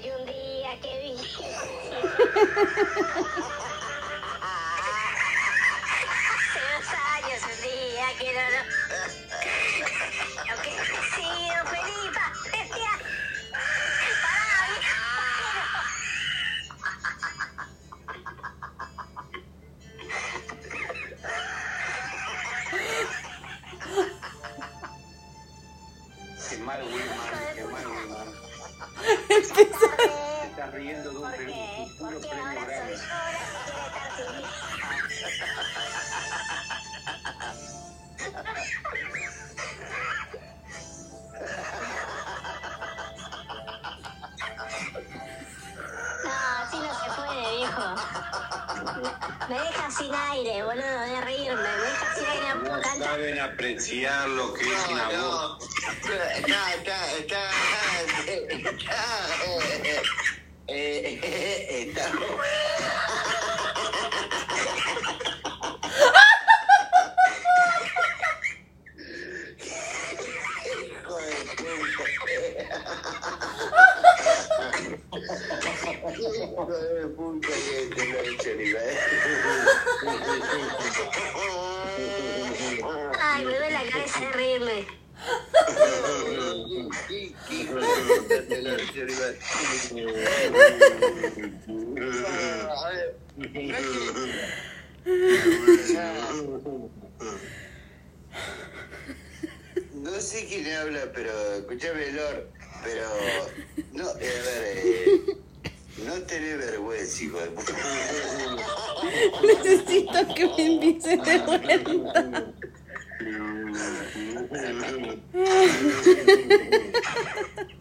que vi. Hace dos años un día que no lo... Lo que ha sido Felipa, bestia. Pará, viejo. Qué mal, Wilmar, qué mal, Wilmar. ¿Por riendo de un, qué? un puro Porque premio ahora Grammy. soy que quiere estar. No, así no se puede, viejo. Me deja sin aire, boludo, de reírme. Me deja sin aire, no puedo No saben apreciar lo que es una voz. Está, está, está, está, eh, eh, está. Hijo de puta. Hijo de puta que te lo he hecho, Nicolás. Ay, me duele la cabeza de reírme. No sé quién habla, pero escúchame, Lord, pero no, a ver, eh, no tenés vergüenza, hijo de puta. Necesito que me empiece de vuelta.